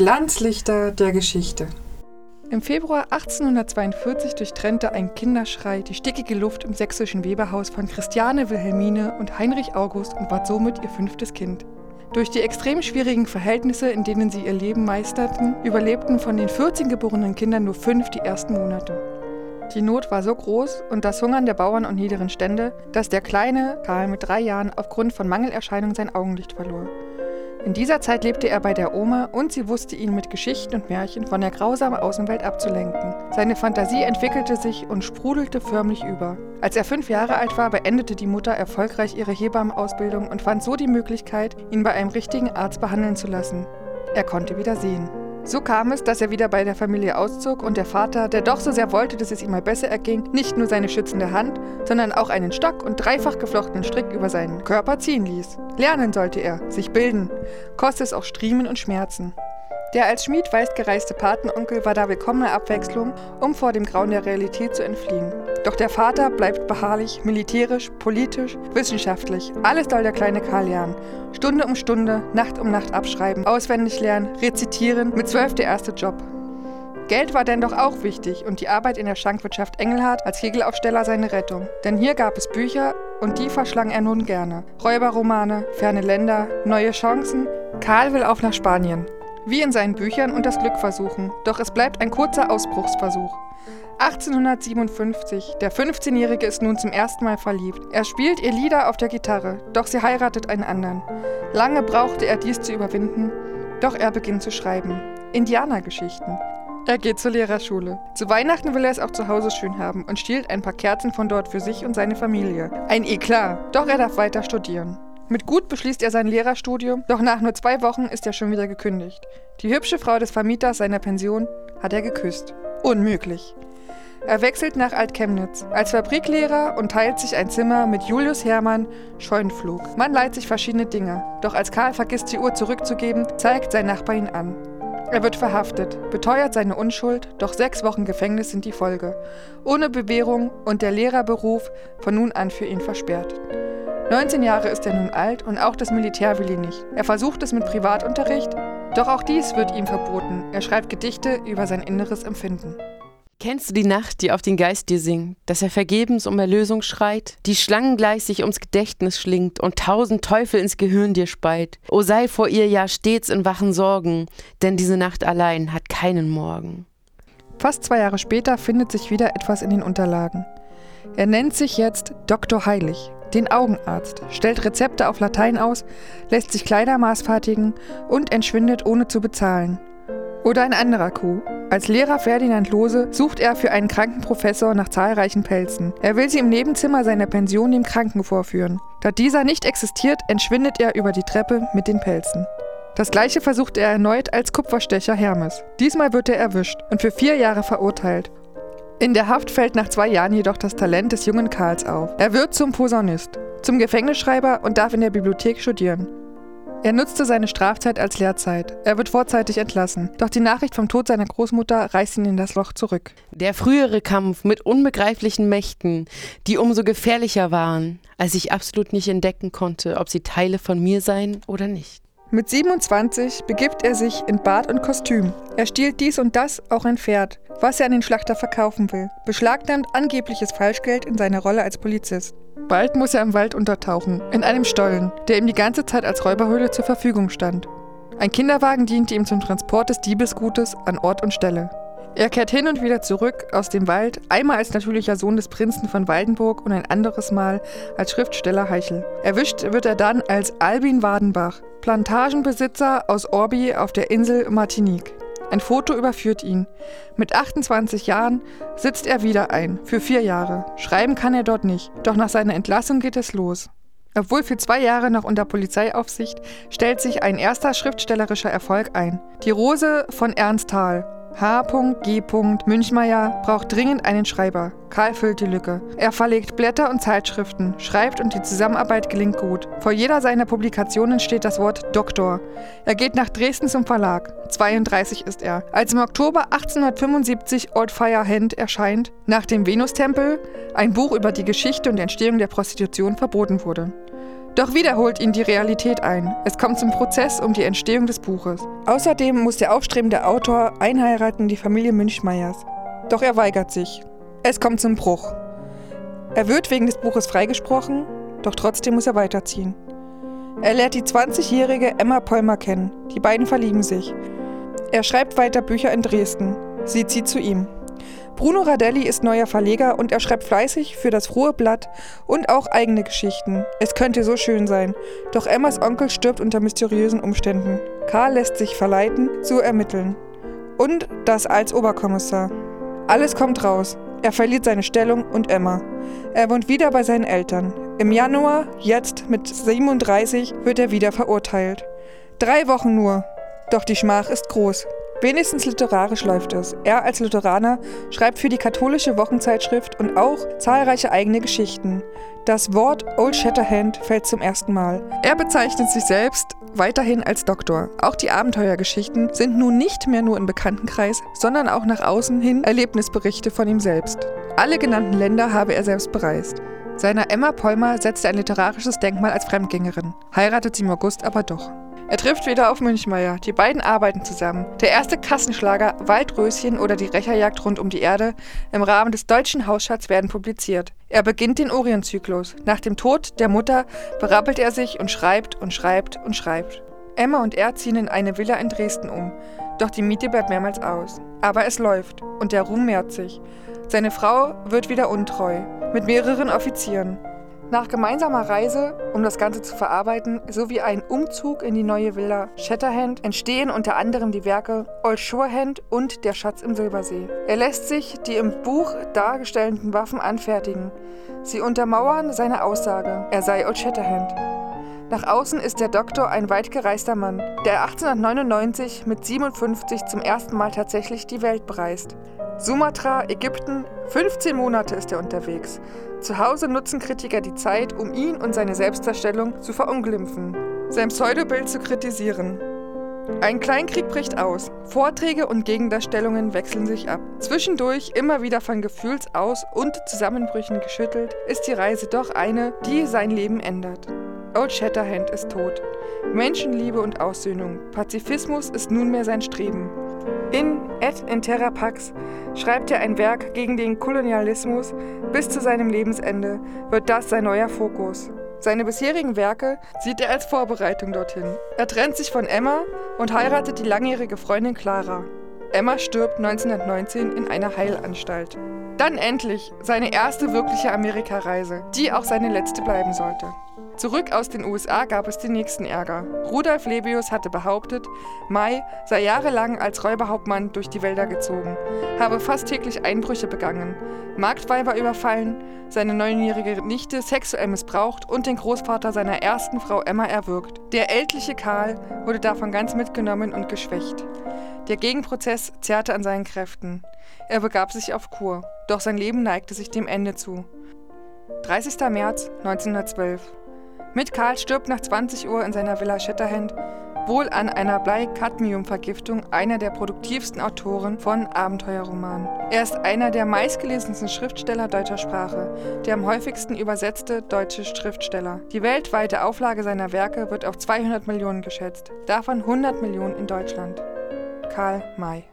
Glanzlichter der Geschichte. Im Februar 1842 durchtrennte ein Kinderschrei die stickige Luft im sächsischen Weberhaus von Christiane Wilhelmine und Heinrich August und war somit ihr fünftes Kind. Durch die extrem schwierigen Verhältnisse, in denen sie ihr Leben meisterten, überlebten von den 14 geborenen Kindern nur fünf die ersten Monate. Die Not war so groß und das Hungern der Bauern und niederen Stände, dass der kleine Karl mit drei Jahren aufgrund von Mangelerscheinungen sein Augenlicht verlor. In dieser Zeit lebte er bei der Oma und sie wusste ihn mit Geschichten und Märchen von der grausamen Außenwelt abzulenken. Seine Fantasie entwickelte sich und sprudelte förmlich über. Als er fünf Jahre alt war, beendete die Mutter erfolgreich ihre Hebammenausbildung und fand so die Möglichkeit, ihn bei einem richtigen Arzt behandeln zu lassen. Er konnte wieder sehen. So kam es, dass er wieder bei der Familie auszog und der Vater, der doch so sehr wollte, dass es ihm mal besser erging, nicht nur seine schützende Hand, sondern auch einen Stock und dreifach geflochtenen Strick über seinen Körper ziehen ließ. Lernen sollte er, sich bilden, koste es auch Striemen und Schmerzen. Der als Schmied weit gereiste Patenonkel war da willkommene Abwechslung, um vor dem Grauen der Realität zu entfliehen. Doch der Vater bleibt beharrlich, militärisch, politisch, wissenschaftlich. Alles soll der kleine Karl lernen. Stunde um Stunde, Nacht um Nacht abschreiben, auswendig lernen, rezitieren, mit zwölf der erste Job. Geld war denn doch auch wichtig und die Arbeit in der Schankwirtschaft Engelhardt als Kegelaufsteller seine Rettung. Denn hier gab es Bücher und die verschlang er nun gerne. Räuberromane, ferne Länder, neue Chancen. Karl will auf nach Spanien. Wie in seinen Büchern und das Glück versuchen, doch es bleibt ein kurzer Ausbruchsversuch. 1857, der 15-Jährige ist nun zum ersten Mal verliebt. Er spielt ihr Lieder auf der Gitarre, doch sie heiratet einen anderen. Lange brauchte er dies zu überwinden, doch er beginnt zu schreiben. Indianergeschichten. Er geht zur Lehrerschule. Zu Weihnachten will er es auch zu Hause schön haben und stiehlt ein paar Kerzen von dort für sich und seine Familie. Ein Eklat, doch er darf weiter studieren. Mit Gut beschließt er sein Lehrerstudium, doch nach nur zwei Wochen ist er schon wieder gekündigt. Die hübsche Frau des Vermieters seiner Pension hat er geküsst. Unmöglich. Er wechselt nach Altchemnitz als Fabriklehrer und teilt sich ein Zimmer mit Julius Hermann Scheunflug. Man leiht sich verschiedene Dinge, doch als Karl vergisst, die Uhr zurückzugeben, zeigt sein Nachbar ihn an. Er wird verhaftet, beteuert seine Unschuld, doch sechs Wochen Gefängnis sind die Folge. Ohne Bewährung und der Lehrerberuf von nun an für ihn versperrt. 19 Jahre ist er nun alt und auch das Militär will ihn nicht. Er versucht es mit Privatunterricht, doch auch dies wird ihm verboten. Er schreibt Gedichte über sein inneres Empfinden. Kennst du die Nacht, die auf den Geist dir singt, dass er vergebens um Erlösung schreit, die schlangengleich sich ums Gedächtnis schlingt und tausend Teufel ins Gehirn dir speit? O sei vor ihr ja stets in wachen Sorgen, denn diese Nacht allein hat keinen Morgen. Fast zwei Jahre später findet sich wieder etwas in den Unterlagen. Er nennt sich jetzt Dr. Heilig den Augenarzt, stellt Rezepte auf Latein aus, lässt sich Kleider maßfertigen und entschwindet ohne zu bezahlen. Oder ein anderer Coup. Als Lehrer Ferdinand Lose sucht er für einen kranken Professor nach zahlreichen Pelzen. Er will sie im Nebenzimmer seiner Pension dem Kranken vorführen. Da dieser nicht existiert, entschwindet er über die Treppe mit den Pelzen. Das gleiche versucht er erneut als Kupferstecher Hermes. Diesmal wird er erwischt und für vier Jahre verurteilt in der Haft fällt nach zwei Jahren jedoch das Talent des jungen Karls auf. Er wird zum Posaunist, zum Gefängnisschreiber und darf in der Bibliothek studieren. Er nutzte seine Strafzeit als Lehrzeit. Er wird vorzeitig entlassen. Doch die Nachricht vom Tod seiner Großmutter reißt ihn in das Loch zurück. Der frühere Kampf mit unbegreiflichen Mächten, die umso gefährlicher waren, als ich absolut nicht entdecken konnte, ob sie Teile von mir seien oder nicht. Mit 27 begibt er sich in Bart und Kostüm. Er stiehlt dies und das, auch ein Pferd, was er an den Schlachter verkaufen will, beschlagnahmt angebliches Falschgeld in seiner Rolle als Polizist. Bald muss er im Wald untertauchen, in einem Stollen, der ihm die ganze Zeit als Räuberhöhle zur Verfügung stand. Ein Kinderwagen diente ihm zum Transport des Diebesgutes an Ort und Stelle. Er kehrt hin und wieder zurück aus dem Wald, einmal als natürlicher Sohn des Prinzen von Waldenburg und ein anderes Mal als Schriftsteller Heichel. Erwischt wird er dann als Albin Wadenbach, Plantagenbesitzer aus Orbi auf der Insel Martinique. Ein Foto überführt ihn. Mit 28 Jahren sitzt er wieder ein, für vier Jahre. Schreiben kann er dort nicht, doch nach seiner Entlassung geht es los. Obwohl für zwei Jahre noch unter Polizeiaufsicht, stellt sich ein erster schriftstellerischer Erfolg ein. Die Rose von Ernst Thal, H.G. Münchmeier braucht dringend einen Schreiber. Karl füllt die Lücke. Er verlegt Blätter und Zeitschriften, schreibt und die Zusammenarbeit gelingt gut. Vor jeder seiner Publikationen steht das Wort Doktor. Er geht nach Dresden zum Verlag. 32 ist er. Als im Oktober 1875 Old Fire Hand erscheint, nach dem Venustempel, ein Buch über die Geschichte und Entstehung der Prostitution verboten wurde. Doch wieder holt ihn die Realität ein. Es kommt zum Prozess um die Entstehung des Buches. Außerdem muss der aufstrebende Autor einheiraten in die Familie Münchmeyers. Doch er weigert sich. Es kommt zum Bruch. Er wird wegen des Buches freigesprochen, doch trotzdem muss er weiterziehen. Er lernt die 20-jährige Emma Polmer kennen. Die beiden verlieben sich. Er schreibt weiter Bücher in Dresden. Sie zieht zu ihm. Bruno Radelli ist neuer Verleger und er schreibt fleißig für das Frohe Blatt und auch eigene Geschichten. Es könnte so schön sein. Doch Emmas Onkel stirbt unter mysteriösen Umständen. Karl lässt sich verleiten, zu ermitteln. Und das als Oberkommissar. Alles kommt raus. Er verliert seine Stellung und Emma. Er wohnt wieder bei seinen Eltern. Im Januar, jetzt mit 37, wird er wieder verurteilt. Drei Wochen nur. Doch die Schmach ist groß. Wenigstens literarisch läuft es. Er als Lutheraner schreibt für die katholische Wochenzeitschrift und auch zahlreiche eigene Geschichten. Das Wort Old Shatterhand fällt zum ersten Mal. Er bezeichnet sich selbst weiterhin als Doktor. Auch die Abenteuergeschichten sind nun nicht mehr nur im Bekanntenkreis, sondern auch nach außen hin Erlebnisberichte von ihm selbst. Alle genannten Länder habe er selbst bereist. Seiner Emma Polmer setzt er ein literarisches Denkmal als Fremdgängerin, heiratet sie im August aber doch. Er trifft wieder auf Münchmeier. Die beiden arbeiten zusammen. Der erste Kassenschlager Waldröschen oder die Rächerjagd rund um die Erde im Rahmen des deutschen Hausschatz werden publiziert. Er beginnt den Orientzyklus. Nach dem Tod der Mutter berappelt er sich und schreibt und schreibt und schreibt. Emma und er ziehen in eine Villa in Dresden um. Doch die Miete bleibt mehrmals aus. Aber es läuft und der Ruhm mehrt sich. Seine Frau wird wieder untreu mit mehreren Offizieren. Nach gemeinsamer Reise, um das Ganze zu verarbeiten, sowie ein Umzug in die neue Villa Shatterhand entstehen unter anderem die Werke Old Shorehand und Der Schatz im Silbersee. Er lässt sich die im Buch dargestellten Waffen anfertigen. Sie untermauern seine Aussage, er sei Old Shatterhand. Nach außen ist der Doktor ein weit gereister Mann, der 1899 mit 57 zum ersten Mal tatsächlich die Welt bereist. Sumatra, Ägypten, 15 Monate ist er unterwegs. Zu Hause nutzen Kritiker die Zeit, um ihn und seine Selbstdarstellung zu verunglimpfen, sein Pseudobild zu kritisieren. Ein Kleinkrieg bricht aus. Vorträge und Gegendarstellungen wechseln sich ab. Zwischendurch, immer wieder von Gefühlsaus- und Zusammenbrüchen geschüttelt, ist die Reise doch eine, die sein Leben ändert. Old Shatterhand ist tot. Menschenliebe und Aussöhnung, Pazifismus ist nunmehr sein Streben. In Et in Terra Pax schreibt er ein Werk gegen den Kolonialismus. Bis zu seinem Lebensende wird das sein neuer Fokus. Seine bisherigen Werke sieht er als Vorbereitung dorthin. Er trennt sich von Emma und heiratet die langjährige Freundin Clara. Emma stirbt 1919 in einer Heilanstalt. Dann endlich seine erste wirkliche Amerikareise, die auch seine letzte bleiben sollte. Zurück aus den USA gab es den nächsten Ärger. Rudolf Lebius hatte behauptet, Mai sei jahrelang als Räuberhauptmann durch die Wälder gezogen, habe fast täglich Einbrüche begangen, Marktweiber überfallen, seine neunjährige Nichte sexuell missbraucht und den Großvater seiner ersten Frau Emma erwürgt. Der ältliche Karl wurde davon ganz mitgenommen und geschwächt. Der Gegenprozess zerrte an seinen Kräften. Er begab sich auf Kur, doch sein Leben neigte sich dem Ende zu. 30. März 1912 mit Karl stirbt nach 20 Uhr in seiner Villa Shatterhand wohl an einer Blei-Cadmium-Vergiftung einer der produktivsten Autoren von Abenteuerromanen. Er ist einer der meistgelesensten Schriftsteller deutscher Sprache, der am häufigsten übersetzte deutsche Schriftsteller. Die weltweite Auflage seiner Werke wird auf 200 Millionen geschätzt, davon 100 Millionen in Deutschland. Karl May